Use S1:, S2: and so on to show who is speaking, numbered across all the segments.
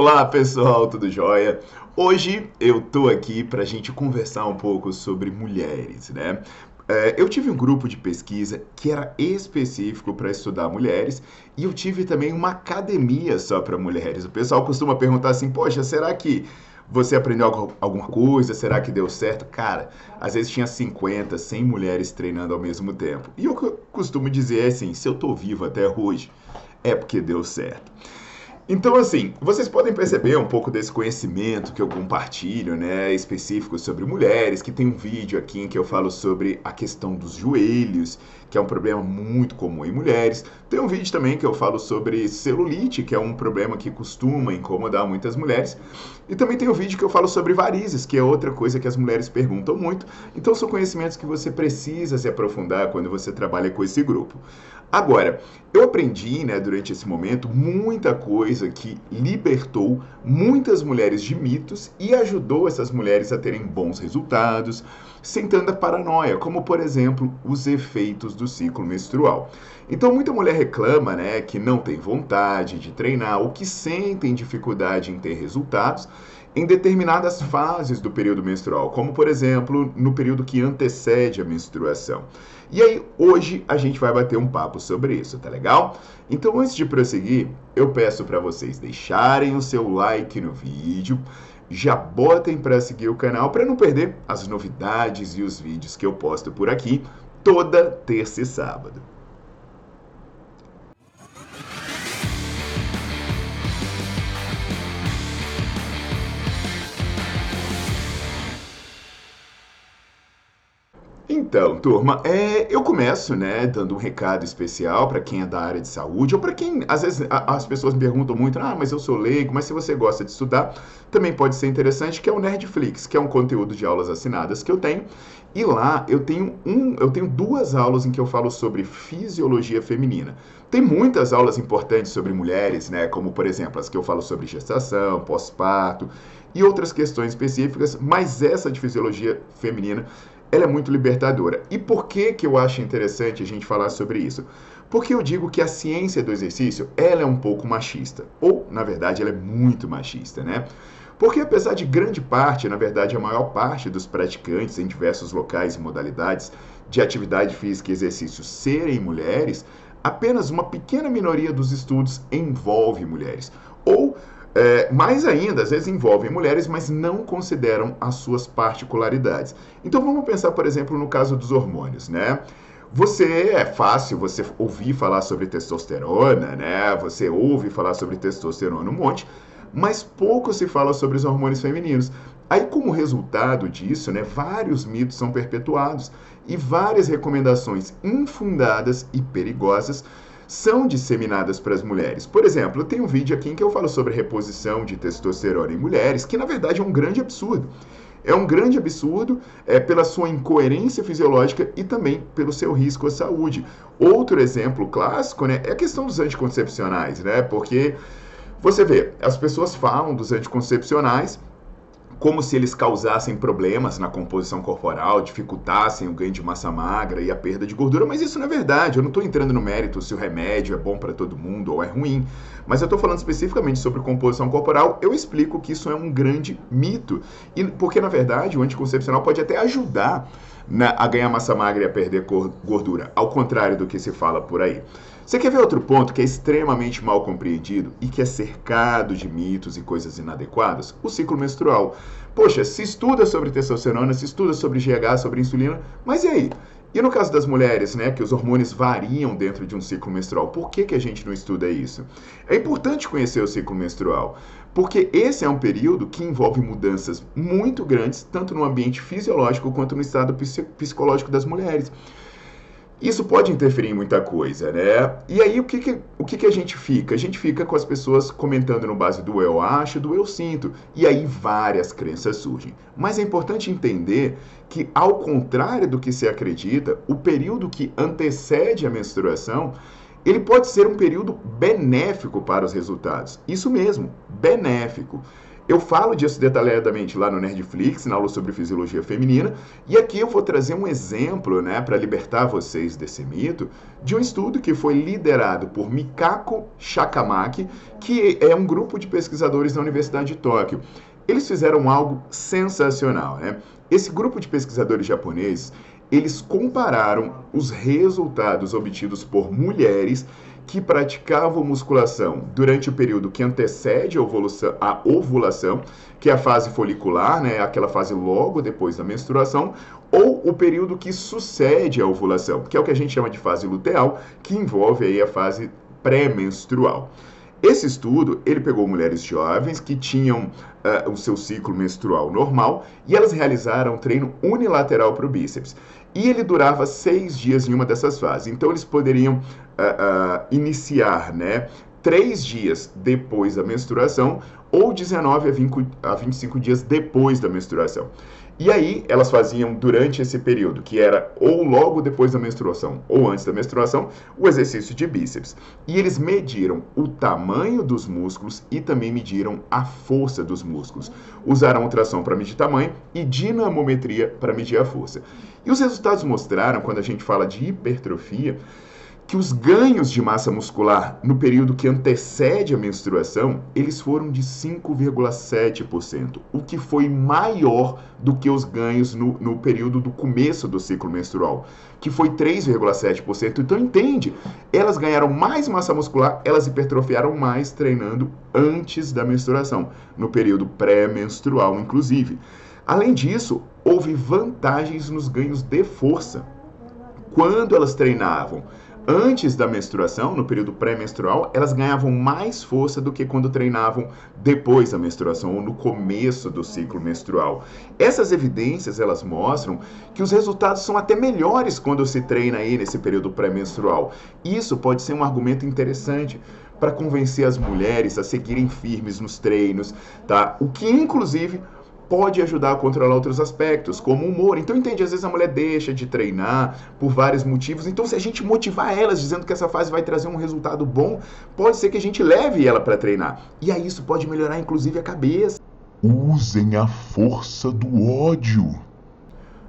S1: Olá pessoal, tudo jóia? Hoje eu tô aqui para a gente conversar um pouco sobre mulheres, né? É, eu tive um grupo de pesquisa que era específico para estudar mulheres e eu tive também uma academia só para mulheres. O pessoal costuma perguntar assim: poxa, será que você aprendeu alguma coisa? Será que deu certo? Cara, às vezes tinha 50, 100 mulheres treinando ao mesmo tempo. E eu costumo dizer assim: se eu tô vivo até hoje, é porque deu certo. Então, assim, vocês podem perceber um pouco desse conhecimento que eu compartilho, né, específico sobre mulheres, que tem um vídeo aqui em que eu falo sobre a questão dos joelhos, que é um problema muito comum em mulheres. Tem um vídeo também que eu falo sobre celulite, que é um problema que costuma incomodar muitas mulheres. E também tem um vídeo que eu falo sobre varizes, que é outra coisa que as mulheres perguntam muito. Então, são conhecimentos que você precisa se aprofundar quando você trabalha com esse grupo. Agora, eu aprendi, né, durante esse momento, muita coisa que libertou muitas mulheres de mitos e ajudou essas mulheres a terem bons resultados, sem tanta paranoia, como por exemplo os efeitos do ciclo menstrual. Então, muita mulher reclama, né, que não tem vontade de treinar ou que sentem dificuldade em ter resultados em determinadas fases do período menstrual, como por exemplo no período que antecede a menstruação. E aí, hoje a gente vai bater um papo sobre isso, tá legal? Então, antes de prosseguir, eu peço para vocês deixarem o seu like no vídeo, já botem para seguir o canal para não perder as novidades e os vídeos que eu posto por aqui toda terça e sábado. Então, turma, é, eu começo, né, dando um recado especial para quem é da área de saúde, ou para quem, às vezes, a, as pessoas me perguntam muito, ah, mas eu sou leigo, mas se você gosta de estudar, também pode ser interessante, que é o Nerdflix, que é um conteúdo de aulas assinadas que eu tenho, e lá eu tenho um, eu tenho duas aulas em que eu falo sobre fisiologia feminina. Tem muitas aulas importantes sobre mulheres, né, como por exemplo as que eu falo sobre gestação, pós-parto e outras questões específicas, mas essa de fisiologia feminina ela é muito libertadora. E por que, que eu acho interessante a gente falar sobre isso? Porque eu digo que a ciência do exercício, ela é um pouco machista. Ou, na verdade, ela é muito machista, né? Porque apesar de grande parte, na verdade, a maior parte dos praticantes em diversos locais e modalidades de atividade física e exercício serem mulheres, apenas uma pequena minoria dos estudos envolve mulheres. Ou é, mais ainda, às vezes envolvem mulheres, mas não consideram as suas particularidades. Então vamos pensar, por exemplo, no caso dos hormônios, né? Você é fácil você ouvir falar sobre testosterona, né? Você ouve falar sobre testosterona um monte, mas pouco se fala sobre os hormônios femininos. Aí, como resultado disso, né, vários mitos são perpetuados e várias recomendações infundadas e perigosas são disseminadas para as mulheres. Por exemplo, eu tenho um vídeo aqui em que eu falo sobre reposição de testosterona em mulheres, que na verdade é um grande absurdo. É um grande absurdo é, pela sua incoerência fisiológica e também pelo seu risco à saúde. Outro exemplo clássico né, é a questão dos anticoncepcionais, né? Porque você vê, as pessoas falam dos anticoncepcionais como se eles causassem problemas na composição corporal, dificultassem o ganho de massa magra e a perda de gordura, mas isso não é verdade. Eu não estou entrando no mérito se o remédio é bom para todo mundo ou é ruim, mas eu estou falando especificamente sobre composição corporal. Eu explico que isso é um grande mito, e porque na verdade o anticoncepcional pode até ajudar na, a ganhar massa magra e a perder gordura, ao contrário do que se fala por aí. Você quer ver outro ponto que é extremamente mal compreendido e que é cercado de mitos e coisas inadequadas? O ciclo menstrual. Poxa, se estuda sobre testosterona, se estuda sobre GH, sobre insulina, mas e aí? E no caso das mulheres, né, que os hormônios variam dentro de um ciclo menstrual, por que, que a gente não estuda isso? É importante conhecer o ciclo menstrual, porque esse é um período que envolve mudanças muito grandes, tanto no ambiente fisiológico quanto no estado psicológico das mulheres. Isso pode interferir em muita coisa, né? E aí o que, que, o que, que a gente fica? A gente fica com as pessoas comentando no base do eu acho, do eu sinto. E aí várias crenças surgem. Mas é importante entender que, ao contrário do que se acredita, o período que antecede a menstruação ele pode ser um período benéfico para os resultados. Isso mesmo, benéfico. Eu falo disso detalhadamente lá no Nerdflix, na aula sobre fisiologia feminina, e aqui eu vou trazer um exemplo, né, para libertar vocês desse mito, de um estudo que foi liderado por Mikako Shakamaki, que é um grupo de pesquisadores da Universidade de Tóquio. Eles fizeram algo sensacional, né? Esse grupo de pesquisadores japoneses, eles compararam os resultados obtidos por mulheres que praticavam musculação durante o período que antecede a ovulação, a ovulação, que é a fase folicular, né, aquela fase logo depois da menstruação, ou o período que sucede a ovulação, que é o que a gente chama de fase luteal, que envolve aí a fase pré-menstrual. Esse estudo, ele pegou mulheres jovens que tinham uh, o seu ciclo menstrual normal e elas realizaram treino unilateral para o bíceps. E ele durava seis dias em uma dessas fases. Então, eles poderiam uh, uh, iniciar, né? Três dias depois da menstruação ou 19 a, 20, a 25 dias depois da menstruação. E aí elas faziam durante esse período, que era ou logo depois da menstruação ou antes da menstruação, o exercício de bíceps. E eles mediram o tamanho dos músculos e também mediram a força dos músculos. Usaram ultrassom para medir tamanho e dinamometria para medir a força. E os resultados mostraram, quando a gente fala de hipertrofia, que os ganhos de massa muscular no período que antecede a menstruação, eles foram de 5,7%, o que foi maior do que os ganhos no, no período do começo do ciclo menstrual, que foi 3,7%. Então entende, elas ganharam mais massa muscular, elas hipertrofiaram mais treinando antes da menstruação, no período pré-menstrual inclusive. Além disso, houve vantagens nos ganhos de força. Quando elas treinavam antes da menstruação, no período pré-menstrual, elas ganhavam mais força do que quando treinavam depois da menstruação ou no começo do ciclo menstrual. Essas evidências, elas mostram que os resultados são até melhores quando se treina aí nesse período pré-menstrual. Isso pode ser um argumento interessante para convencer as mulheres a seguirem firmes nos treinos, tá? O que inclusive pode ajudar a controlar outros aspectos, como o humor. Então, entende? Às vezes a mulher deixa de treinar por vários motivos. Então, se a gente motivar elas dizendo que essa fase vai trazer um resultado bom, pode ser que a gente leve ela para treinar. E aí isso pode melhorar, inclusive, a cabeça.
S2: Usem a força do ódio.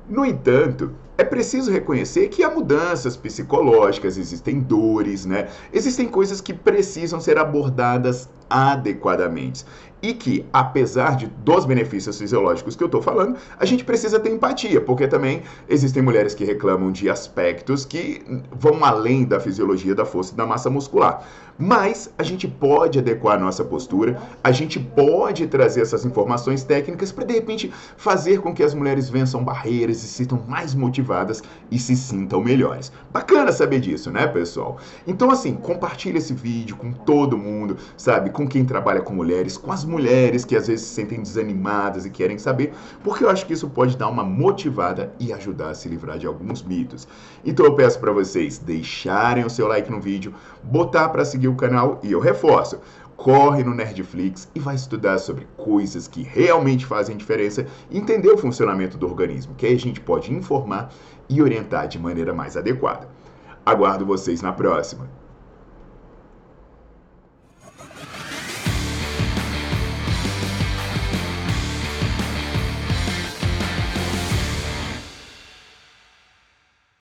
S1: No entanto, é preciso reconhecer que há mudanças psicológicas, existem dores, né? Existem coisas que precisam ser abordadas adequadamente. E que, apesar de dos benefícios fisiológicos que eu estou falando, a gente precisa ter empatia, porque também existem mulheres que reclamam de aspectos que vão além da fisiologia da força e da massa muscular. Mas a gente pode adequar a nossa postura, a gente pode trazer essas informações técnicas para de repente fazer com que as mulheres vençam barreiras e se sintam mais motivadas e se sintam melhores. Bacana saber disso, né, pessoal? Então assim, compartilhe esse vídeo com todo mundo, sabe? Com quem trabalha com mulheres, com as mulheres que às vezes se sentem desanimadas e querem saber, porque eu acho que isso pode dar uma motivada e ajudar a se livrar de alguns mitos. Então eu peço para vocês deixarem o seu like no vídeo, botar para seguir o canal e eu reforço. Corre no Nerdflix e vai estudar sobre coisas que realmente fazem diferença e entender o funcionamento do organismo, que aí a gente pode informar e orientar de maneira mais adequada. Aguardo vocês na próxima.